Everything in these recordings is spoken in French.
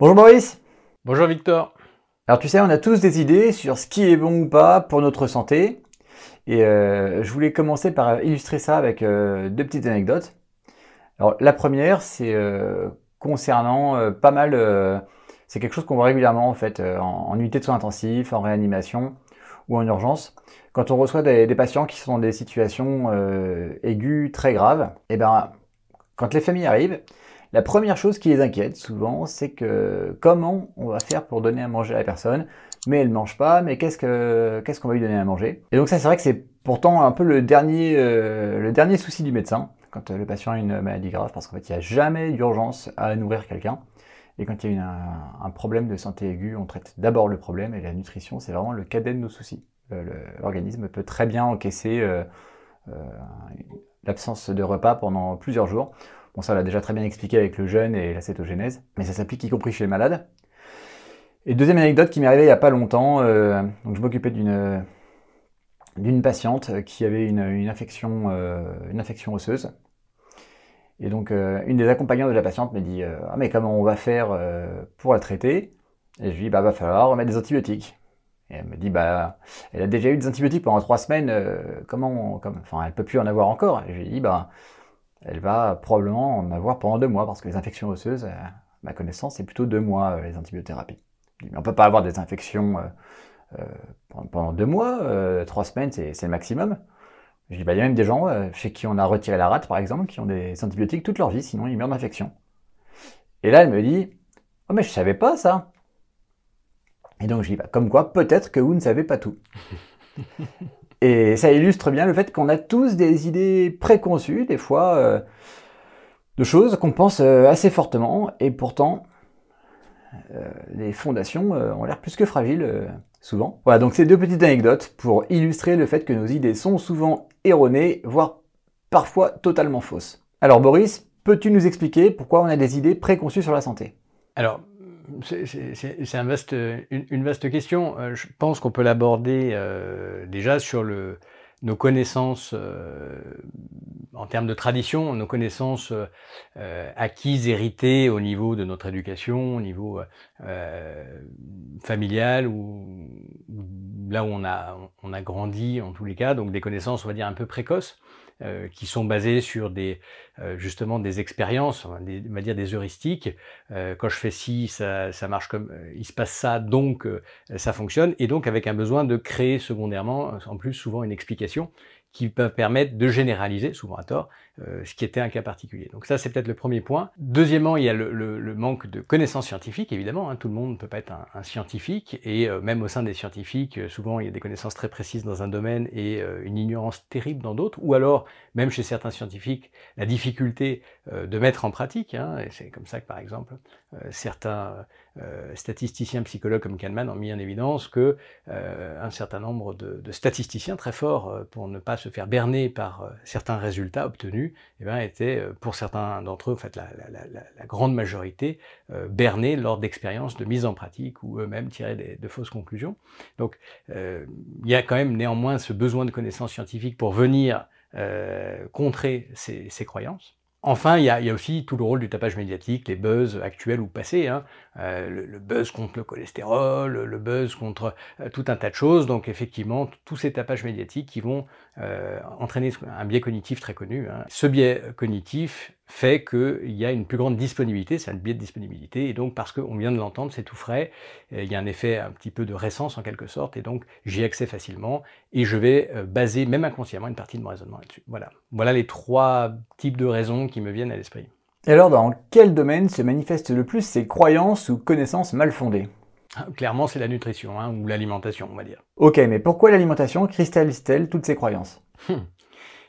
Bonjour Boris Bonjour Victor Alors tu sais, on a tous des idées sur ce qui est bon ou pas pour notre santé. Et euh, je voulais commencer par illustrer ça avec euh, deux petites anecdotes. Alors la première, c'est euh, concernant pas mal... c'est quelque chose qu'on voit régulièrement en fait en, unité de soins intensifs, en réanimation ou en urgence. Quand on reçoit des, des patients qui sont dans des situations aiguës très graves, et eh ben quand les familles arrivent, la première chose qui les inquiète souvent, c'est que comment on va faire pour donner à manger à la personne, mais elle ne mange pas, mais qu'est-ce que qu'est-ce qu'on va lui donner à manger? Et donc ça, c'est vrai que c'est pourtant un peu le dernier euh, souci du médecin quand euh, le patient a une maladie grave, parce qu'en fait, il n'y a jamais d'urgence à nourrir quelqu'un. Et quand il y a un, problème de santé aiguë, on traite d'abord le problème, et la nutrition, c'est vraiment le cadet de nos soucis. L'organisme peut très bien encaisser euh, l'absence de repas pendant plusieurs jours. Bon, ça, l'a déjà très bien expliqué avec le jeûne et la cétogénèse, mais ça s'applique y compris chez les malades. Et deuxième anecdote qui m'est arrivée il n'y a pas longtemps, euh, je m'occupais d'une patiente qui avait une, une infection, euh, une infection osseuse. Et donc, euh, une des accompagnantes de la patiente me dit Ah, mais comment on va faire pour la traiter? Et je lui dis Bah, va falloir remettre des antibiotiques. Et elle me dit Bah, elle a déjà eu des antibiotiques pendant trois semaines, comment, comme, enfin, elle peut plus en avoir encore. Et je lui dis Bah, elle va probablement en avoir pendant deux mois, parce que les infections osseuses, à ma connaissance, c'est plutôt deux mois euh, les antibiothérapies. Mais on peut pas avoir des infections euh, euh, pendant deux mois, trois semaines, c'est le maximum. Je dis, bah, il y a même des gens chez qui on a retiré la rate, par exemple, qui ont des antibiotiques toute leur vie, sinon ils meurent d'infection. Et là, elle me dit, oh mais je savais pas ça. Et donc je dis, bah, comme quoi, peut-être que vous ne savez pas tout. Et ça illustre bien le fait qu'on a tous des idées préconçues, des fois, euh, de choses qu'on pense euh, assez fortement, et pourtant, euh, les fondations ont l'air plus que fragiles, souvent. Voilà, donc ces deux petites anecdotes pour illustrer le fait que nos idées sont souvent erronées, voire parfois totalement fausses. Alors Boris, peux-tu nous expliquer pourquoi on a des idées préconçues sur la santé? Alors, c'est une, vaste question. Euh, je pense qu'on peut l'aborder euh, déjà sur nos connaissances euh, en termes de tradition, nos connaissances acquises, héritées au niveau de notre éducation, au niveau familial ou là où on a, on a grandi en tous les cas, donc des connaissances on va dire un peu précoces. Euh, qui sont basés sur des euh, justement des expériences, on va dire des heuristiques. Euh, quand je fais ci, ça, ça marche comme il se passe ça, donc ça fonctionne, et donc avec un besoin de créer secondairement, en plus souvent une explication qui peuvent permettre de généraliser, souvent à tort, euh, ce qui était un cas particulier. Donc ça, c'est peut-être le premier point. Deuxièmement, il y a le, le, manque de connaissances scientifiques, évidemment. Hein, tout le monde ne peut pas être un, un scientifique, et euh, même au sein des scientifiques, euh, souvent il y a des connaissances très précises dans un domaine et une ignorance terrible dans d'autres, ou alors, même chez certains scientifiques, la difficulté de mettre en pratique. Hein, et c'est comme ça que, par exemple, certains statisticiens psychologues comme Kahneman ont mis en évidence que un certain nombre de, statisticiens très forts pour ne pas se faire berner par euh, certains résultats obtenus, eh bien, étaient, euh, pour certains d'entre eux, en fait, la, grande majorité, euh, bernés lors d'expériences de mise en pratique ou eux-mêmes tiraient de fausses conclusions. Donc, il y a quand même néanmoins ce besoin de connaissances scientifiques pour venir contrer ces croyances. Enfin, il y, a, aussi tout le rôle du tapage médiatique, les buzz actuels ou passés, hein. euh, le, buzz contre le cholestérol, le buzz contre euh, tout un tas de choses. Donc effectivement, tous ces tapages médiatiques qui vont euh, entraîner un biais cognitif très connu. Hein. Ce biais cognitif fait qu'il y a une plus grande disponibilité, c'est un biais de disponibilité, et donc parce qu'on vient de l'entendre, c'est tout frais, il y a un effet un petit peu de récence en quelque sorte, et donc j'y accès facilement, et je vais baser même inconsciemment une partie de mon raisonnement là-dessus. Voilà. voilà les trois types de raisons qui me viennent à l'esprit. Et alors, dans quel domaine se manifestent le plus ces croyances ou connaissances mal fondées? Ah, Clairement, c'est la nutrition, hein, ou l'alimentation, on va dire. Ok, mais pourquoi l'alimentation cristallise-t-elle toutes ces croyances? Hum.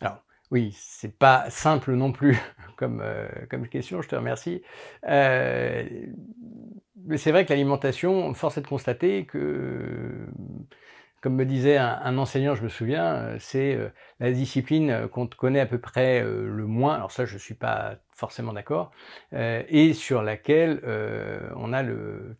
Alors, oui, c'est pas simple non plus comme, euh, comme question, je te remercie. Euh, c'est vrai que l'alimentation, force est de constater que comme me disait un, enseignant, je me souviens, euh, c'est euh, la discipline qu'on connaît à peu près euh, le moins. Alors ça, je ne suis pas forcément d'accord, euh, et sur laquelle euh, on, a le,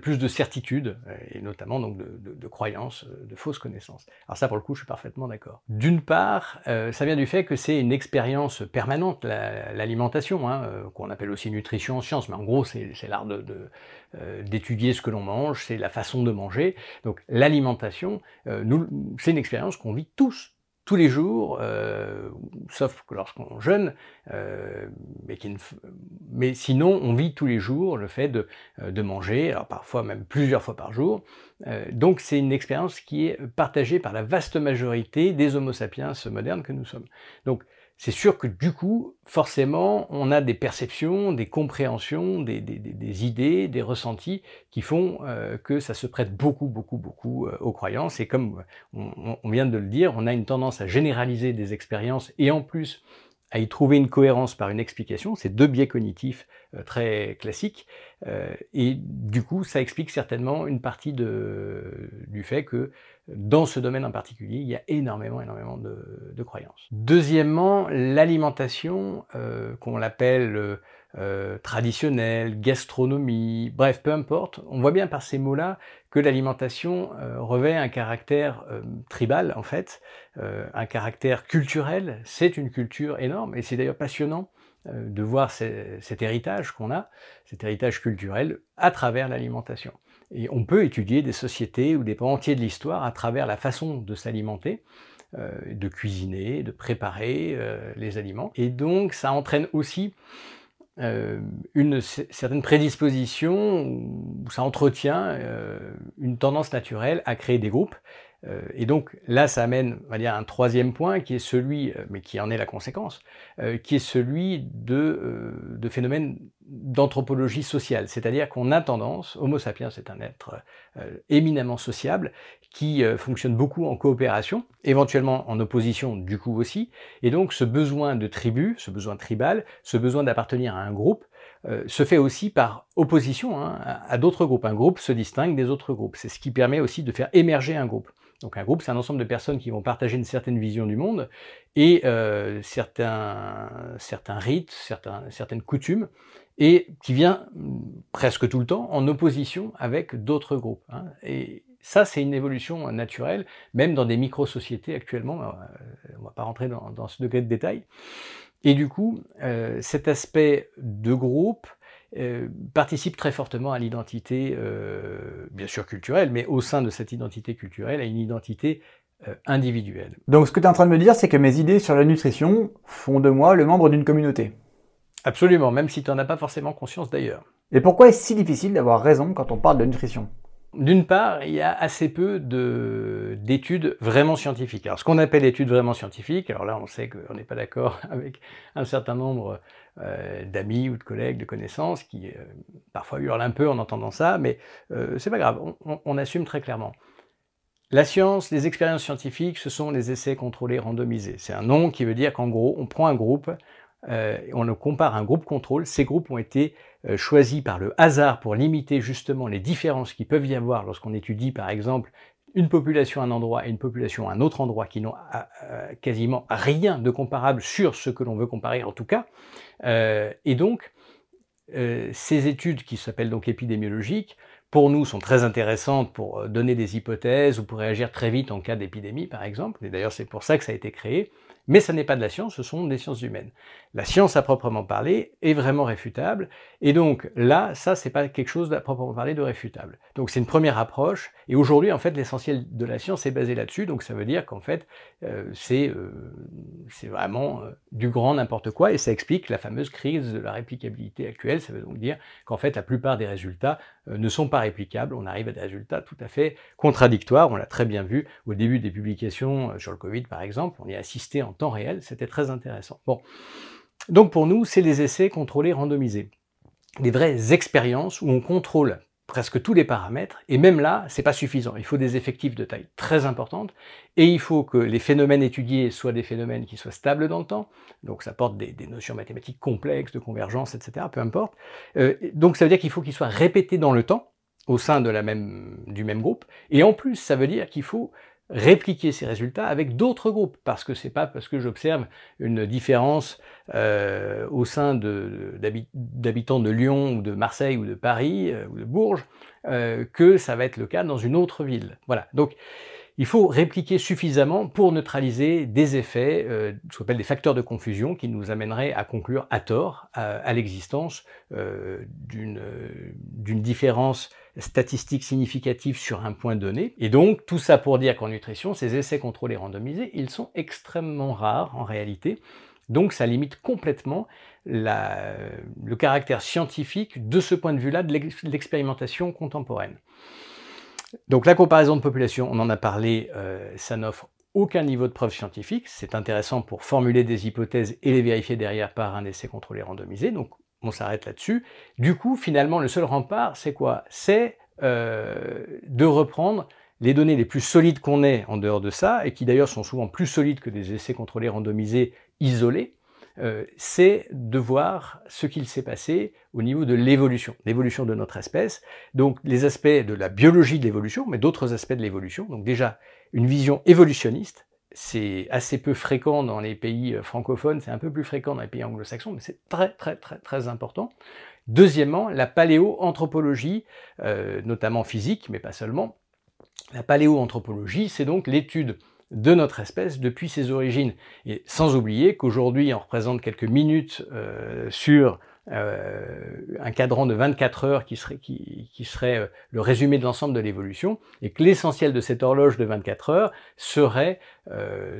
plus de certitude, euh, et notamment donc de, de, croyances, de fausses connaissances. Alors ça, pour le coup, je suis parfaitement d'accord. D'une part, ça vient du fait que c'est une expérience permanente, l'alimentation, hein, qu'on appelle aussi nutrition en science, mais en gros, c'est l'art d'étudier ce que l'on mange, c'est la façon de manger. Donc l'alimentation, c'est une expérience qu'on vit tous, tous les jours, euh, sauf lorsqu'on jeûne, euh, mais, mais, sinon on vit tous les jours le fait de, euh, de manger, alors parfois même plusieurs fois par jour. donc c'est une expérience qui est partagée par la vaste majorité des Homo sapiens modernes que nous sommes. Donc c'est sûr que du coup, forcément, on a des perceptions, des compréhensions, des, idées, des ressentis qui font euh, que ça se prête beaucoup, beaucoup, beaucoup euh, aux croyances. Et comme on, vient de le dire, on a une tendance à généraliser des expériences et en plus à y trouver une cohérence par une explication. C'est deux biais cognitifs euh, très classiques. et du coup, ça explique certainement une partie du fait que dans ce domaine en particulier, il y a énormément, énormément de, croyances. Deuxièmement, l'alimentation, euh, qu'on l'appelle euh, euh, traditionnelle, gastronomie, bref, peu importe, on voit bien par ces mots-là que l'alimentation revêt un caractère tribal, en fait, un caractère culturel. C'est une culture énorme, et c'est d'ailleurs passionnant de voir cet héritage qu'on a, cet héritage culturel, à travers l'alimentation. Et on peut étudier des sociétés ou des pans entiers de l'histoire à travers la façon de s'alimenter, euh, de cuisiner, de préparer euh, les aliments. Et donc ça entraîne aussi euh, une certaine prédisposition, ou ça entretient une tendance naturelle à créer des groupes. Et donc là, ça amène, on va dire, un troisième point qui est celui, mais qui en est la conséquence, qui est celui de, de phénomènes d'anthropologie sociale, c'est-à-dire qu'on a tendance, Homo sapiens c'est un être euh, éminemment sociable, qui euh, fonctionne beaucoup en coopération, éventuellement en opposition du coup aussi, et donc ce besoin de tribu, ce besoin tribal, ce besoin d'appartenir à un groupe, euh, se fait aussi par opposition hein, à, d'autres groupes. Un groupe se distingue des autres groupes, c'est ce qui permet aussi de faire émerger un groupe. Donc un groupe, c'est un ensemble de personnes qui vont partager une certaine vision du monde et certains, certains rites, certaines coutumes et qui vient presque tout le temps en opposition avec d'autres groupes. Hein. Et ça, c'est une évolution naturelle, même dans des micro-sociétés actuellement. Euh, on ne va pas rentrer dans, ce degré de détail. Et du coup, euh, cet aspect de groupe euh, participe très fortement à l'identité, bien sûr culturelle, mais au sein de cette identité culturelle, à une identité individuelle. Donc ce que tu es en train de me dire, c'est que mes idées sur la nutrition font de moi le membre d'une communauté. Absolument, même si tu n'en as pas forcément conscience d'ailleurs. Et pourquoi est-ce si difficile d'avoir raison quand on parle de nutrition? D'une part, il y a assez peu d'études vraiment scientifiques. Alors, ce qu'on appelle études vraiment scientifiques, alors là, on sait qu'on n'est pas d'accord avec un certain nombre euh, d'amis ou de collègues, de connaissances, qui euh, parfois hurlent un peu en entendant ça, mais euh, c'est pas grave, on, on, assume très clairement. La science, les expériences scientifiques, ce sont les essais contrôlés randomisés. C'est un nom qui veut dire qu'en gros, on prend un groupe, on le compare à un groupe contrôle, ces groupes ont été euh, choisis par le hasard pour limiter justement les différences qui peuvent y avoir lorsqu'on étudie par exemple une population à un endroit et une population à un autre endroit qui n'ont euh, quasiment rien de comparable sur ce que l'on veut comparer en tout cas. et donc, ces études qui s'appellent donc épidémiologiques, pour nous, sont très intéressantes pour donner des hypothèses ou pour réagir très vite en cas d'épidémie, par exemple. Et d'ailleurs, c'est pour ça que ça a été créé. Mais ça n'est pas de la science, ce sont des sciences humaines. La science à proprement parler est vraiment réfutable, et donc là, ça, c'est pas quelque chose à proprement parler de réfutable. Donc c'est une première approche, et aujourd'hui, en fait, l'essentiel de la science est basé là-dessus, donc ça veut dire qu'en fait, euh, euh, c'est vraiment euh, du grand n'importe quoi, et ça explique la fameuse crise de la réplicabilité actuelle, ça veut donc dire qu'en fait, la plupart des résultats ne sont pas réplicables, on arrive à des résultats tout à fait contradictoires, on l'a très bien vu au début des publications sur le Covid, par exemple, on y a assisté en temps réel, c'était très intéressant. Bon. Donc pour nous, c'est les essais contrôlés randomisés. Des vraies expériences où on contrôle presque tous les paramètres, et même là, c'est pas suffisant. Il faut des effectifs de taille très importante, et il faut que les phénomènes étudiés soient des phénomènes qui soient stables dans le temps, donc ça porte des, notions mathématiques complexes, de convergence, etc., peu importe. Euh, donc ça veut dire qu'il faut qu'ils soient répétés dans le temps, au sein de la même, du même groupe, et en plus, ça veut dire qu'il faut répliquer ces résultats avec d'autres groupes, parce que c'est pas parce que j'observe une différence euh, au sein d'habitants de, Lyon ou de Marseille ou de Paris euh, ou de Bourges euh, que ça va être le cas dans une autre ville. Voilà. Donc il faut répliquer suffisamment pour neutraliser des effets, euh, ce qu'on appelle des facteurs de confusion, qui nous amèneraient à conclure à tort à, l'existence euh, d'une différence statistique significative sur un point donné. Et donc, tout ça pour dire qu'en nutrition, ces essais contrôlés randomisés, ils sont extrêmement rares en réalité. Donc, ça limite complètement le caractère scientifique de ce point de vue-là de l'expérimentation contemporaine. Donc la comparaison de population, on en a parlé, euh, ça n'offre aucun niveau de preuve scientifique. C'est intéressant pour formuler des hypothèses et les vérifier derrière par un essai contrôlé randomisé. Donc on s'arrête là-dessus. Du coup, finalement, le seul rempart, c'est quoi? C'est euh, de reprendre les données les plus solides qu'on ait en dehors de ça, et qui d'ailleurs sont souvent plus solides que des essais contrôlés randomisés isolés, euh, c'est de voir ce qu'il s'est passé au niveau de l'évolution, l'évolution de notre espèce. Donc les aspects de la biologie de l'évolution, mais d'autres aspects de l'évolution. Donc déjà, une vision évolutionniste, c'est assez peu fréquent dans les pays euh, francophones, c'est un peu plus fréquent dans les pays anglo-saxons, mais c'est très très très très important. Deuxièmement, la paléoanthropologie, euh, notamment physique, mais pas seulement. La paléoanthropologie, c'est donc l'étude de notre espèce depuis ses origines. Et sans oublier qu'aujourd'hui, on représente quelques minutes euh, sur euh, un cadran de 24 heures qui serait, qui, serait euh, le résumé de l'ensemble de l'évolution, et que l'essentiel de cette horloge de 24 heures serait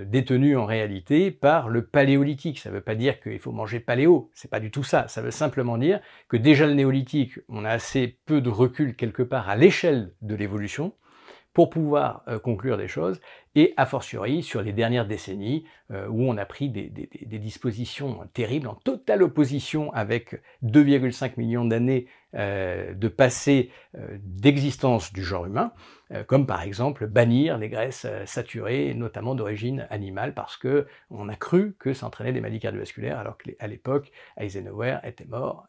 détenu en réalité par le paléolithique. Ça ne veut pas dire qu'il faut manger paléo, c'est pas du tout ça. Ça veut simplement dire que déjà le néolithique, on a assez peu de recul quelque part à l'échelle de l'évolution, pour pouvoir conclure des choses, et a fortiori sur les dernières décennies euh, où on a pris des, dispositions terribles en totale opposition avec 2,5 millions d'années euh, de passé d'existence du genre humain, comme par exemple bannir les graisses saturées, notamment d'origine animale, parce que on a cru que ça entraînait des maladies cardiovasculaires, alors qu'à l'époque, Eisenhower était mort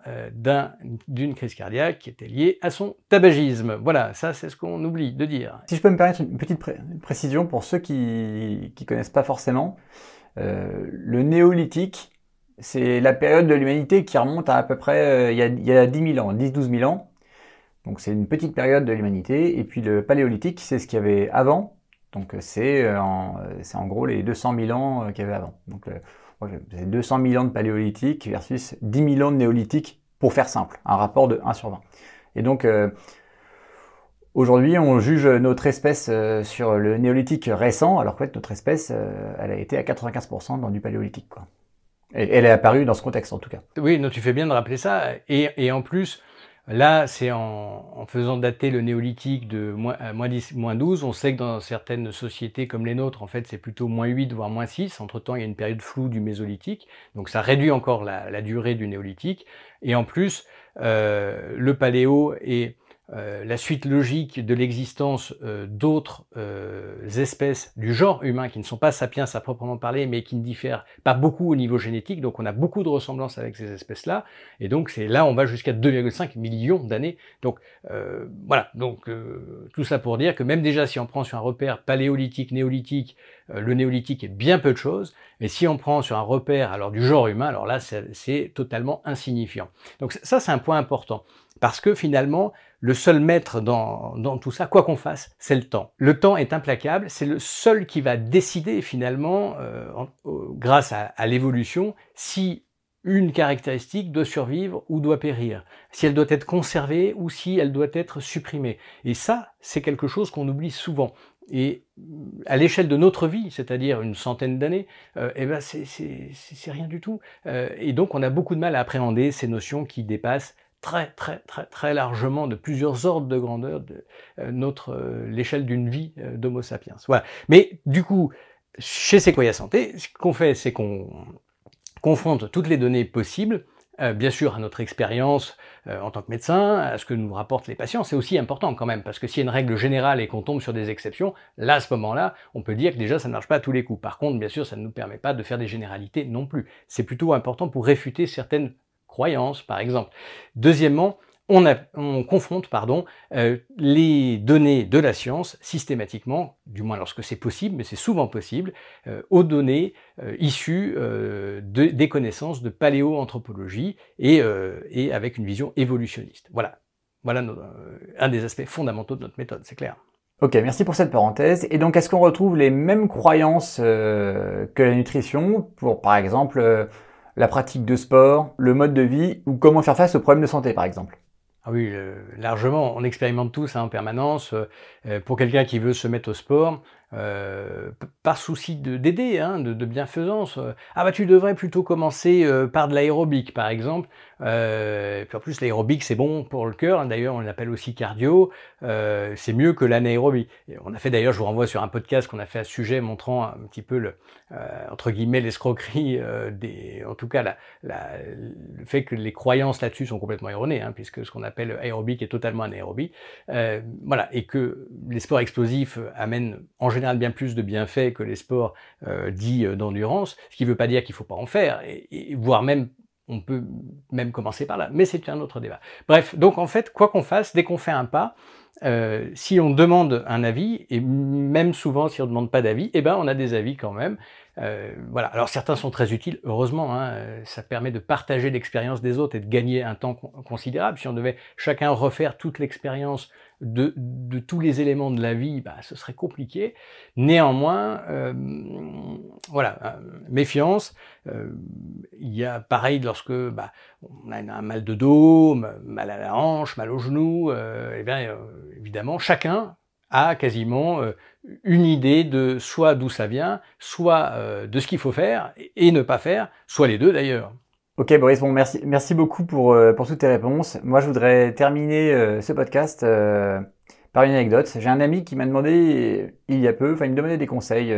d'une crise cardiaque qui était liée à son tabagisme. Voilà, ça c'est ce qu'on oublie de dire. Si je peux me permettre une petite précision pour ceux qui ne connaissent pas forcément, euh, le néolithique, c'est la période de l'humanité qui remonte à à peu près euh, il, y a, il y a 10 000 ans, 10-12 000 ans. Donc c'est une petite période de l'humanité. Et puis le paléolithique, c'est ce qu'il y avait avant. Donc c'est euh, en, en, gros les 200 000 ans qu'il y avait avant. Donc c'est 200 000 ans de paléolithique versus 10 000 ans de néolithique, pour faire simple, un rapport de 1 sur 20. Et donc Aujourd'hui, on juge notre espèce euh, sur le néolithique récent, alors que notre espèce, euh, elle a été à 95% dans du paléolithique. Quoi. Et elle est apparue dans ce contexte, en tout cas. Oui, non, tu fais bien de rappeler ça. Et, en plus, là, c'est en, faisant dater le néolithique de moins, 10, moins 12. On sait que dans certaines sociétés comme les nôtres, en fait, c'est plutôt moins 8, voire moins 6. Entre-temps, il y a une période floue du mésolithique. Donc, ça réduit encore la, durée du néolithique. Et en plus, euh, le paléo est euh, la suite logique de l'existence euh, d'autres euh, espèces du genre humain qui ne sont pas sapiens à proprement parler, mais qui ne diffèrent pas beaucoup au niveau génétique. Donc on a beaucoup de ressemblances avec ces espèces-là. Et donc c'est là on va jusqu'à 2,5 millions d'années. Donc voilà. Donc tout ça pour dire que même déjà si on prend sur un repère paléolithique, néolithique, le néolithique est bien peu de choses. Mais si on prend sur un repère alors du genre humain, alors là c'est totalement insignifiant. Donc ça c'est un point important. Parce que finalement, le seul maître dans, tout ça, quoi qu'on fasse, c'est le temps. Le temps est implacable, c'est le seul qui va décider finalement, euh, grâce à, l'évolution, si une caractéristique doit survivre ou doit périr, si elle doit être conservée ou si elle doit être supprimée. Et ça, c'est quelque chose qu'on oublie souvent. Et à l'échelle de notre vie, c'est-à-dire une centaine d'années, euh, eh ben c'est rien du tout. Euh, et donc on a beaucoup de mal à appréhender ces notions qui dépassent très très très très largement de plusieurs ordres de grandeur de euh, notre euh, l'échelle d'une vie euh, d'Homo sapiens. Voilà. Mais du coup, chez Sequoia Santé, ce qu'on fait, c'est qu'on confronte toutes les données possibles, bien sûr à notre expérience en tant que médecin, à ce que nous rapportent les patients. C'est aussi important quand même, parce que s'il y a une règle générale et qu'on tombe sur des exceptions, là, à ce moment-là, on peut dire que déjà ça ne marche pas à tous les coups. Par contre, bien sûr, ça ne nous permet pas de faire des généralités non plus. C'est plutôt important pour réfuter certaines croyances, par exemple. Deuxièmement, on, confronte pardon, euh, les données de la science systématiquement, du moins lorsque c'est possible, mais c'est souvent possible, euh, aux données euh, issues des connaissances de paléoanthropologie et, et avec une vision évolutionniste. Voilà, voilà un des aspects fondamentaux de notre méthode, c'est clair. Ok, merci pour cette parenthèse. Et donc, est-ce qu'on retrouve les mêmes croyances que la nutrition pour, par exemple, la pratique de sport, le mode de vie ou comment faire face aux problèmes de santé, par exemple ah oui, euh, largement. On expérimente tous hein, en permanence. Euh, euh, pour quelqu'un qui veut se mettre au sport, par souci d'aider, hein, de, de, bienfaisance. Ah bah tu devrais plutôt commencer par de l'aérobic par exemple. Euh, puis en plus l'aérobic c'est bon pour le cœur, d'ailleurs on l'appelle aussi cardio, euh, c'est mieux que l'anaérobie. On a fait d'ailleurs, je vous renvoie sur un podcast qu'on a fait à ce sujet montrant un petit peu le, euh, entre guillemets l'escroquerie des, en tout cas la, la, le fait que les croyances là-dessus sont complètement erronées, hein, puisque ce qu'on appelle aérobic est totalement anaérobie. voilà, et que les sports explosifs amènent en général bien plus de bienfaits que les sports euh, dits euh, d'endurance, ce qui ne veut pas dire qu'il ne faut pas en faire, et, voire même on peut même commencer par là, mais c'est un autre débat. Bref, donc en fait, quoi qu'on fasse, dès qu'on fait un pas, euh, si on demande un avis, et même souvent si on ne demande pas d'avis, eh ben on a des avis quand même. Euh, voilà. Alors certains sont très utiles, heureusement. Hein, ça permet de partager l'expérience des autres et de gagner un temps considérable. Si on devait chacun refaire toute l'expérience de, tous les éléments de la vie, bah, ce serait compliqué. Néanmoins, euh, voilà, euh, méfiance. Euh, il y a pareil lorsque bah, on a un mal de dos, mal à la hanche, mal au genou. eh bien, évidemment, chacun a quasiment une idée de soit d'où ça vient, soit de ce qu'il faut faire et ne pas faire, soit les deux d'ailleurs. Ok Boris, bon merci, merci beaucoup pour, euh, pour toutes tes réponses. Moi je voudrais terminer euh, ce podcast euh, par une anecdote. J'ai un ami qui m'a demandé il y a peu, enfin il me demandait des conseils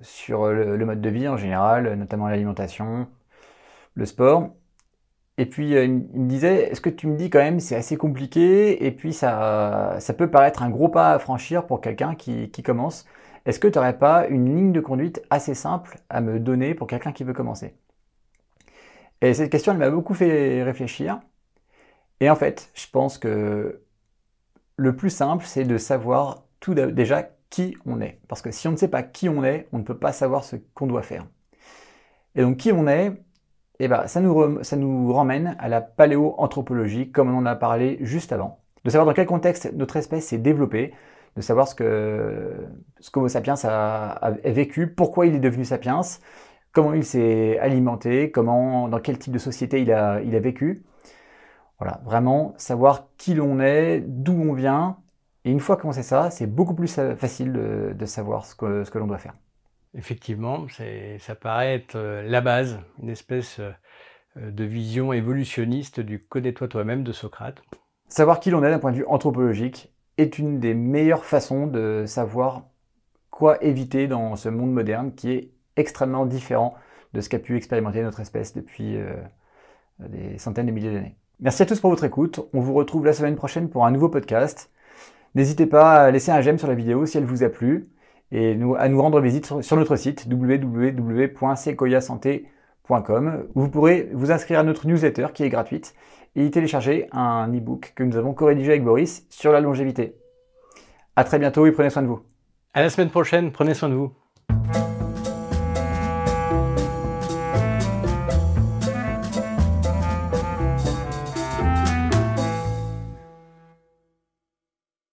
sur le, mode de vie en général, notamment l'alimentation, le sport. Et puis il me disait, est-ce que tu me dis quand même c'est assez compliqué et puis ça, ça peut paraître un gros pas à franchir pour quelqu'un qui, qui commence. Est-ce que tu n'aurais pas une ligne de conduite assez simple à me donner pour quelqu'un qui veut commencer? Et cette question, elle m'a beaucoup fait réfléchir. Et en fait, je pense que le plus simple, c'est de savoir tout déjà qui on est. Parce que si on ne sait pas qui on est, on ne peut pas savoir ce qu'on doit faire. Et donc, qui on est, eh ben, ça, nous ça ramène à la paléoanthropologie, comme on en a parlé juste avant. De savoir dans quel contexte notre espèce s'est développée, de savoir ce que ce sapiens a, vécu, pourquoi il est devenu sapiens, comment il s'est alimenté, comment, dans quel type de société il a, vécu. Voilà, vraiment savoir qui l'on est, d'où on vient. Et une fois qu'on sait ça, c'est beaucoup plus facile de, savoir ce que l'on doit faire. Effectivement, ça paraît être euh, la base, une espèce euh, de vision évolutionniste du connais-toi toi-même de Socrate. Savoir qui l'on est d'un point de vue anthropologique est une des meilleures façons de savoir quoi éviter dans ce monde moderne qui est extrêmement différent de ce qu'a pu expérimenter notre espèce depuis euh, des centaines de milliers d'années. Merci à tous pour votre écoute. On vous retrouve la semaine prochaine pour un nouveau podcast. N'hésitez pas à laisser un j'aime sur la vidéo si elle vous a plu et à nous rendre visite sur, notre site www.sequoiasanté.com où vous pourrez vous inscrire à notre newsletter qui est gratuite et y télécharger un e-book que nous avons co-rédigé avec Boris sur la longévité. À très bientôt et prenez soin de vous. À la semaine prochaine, prenez soin de vous.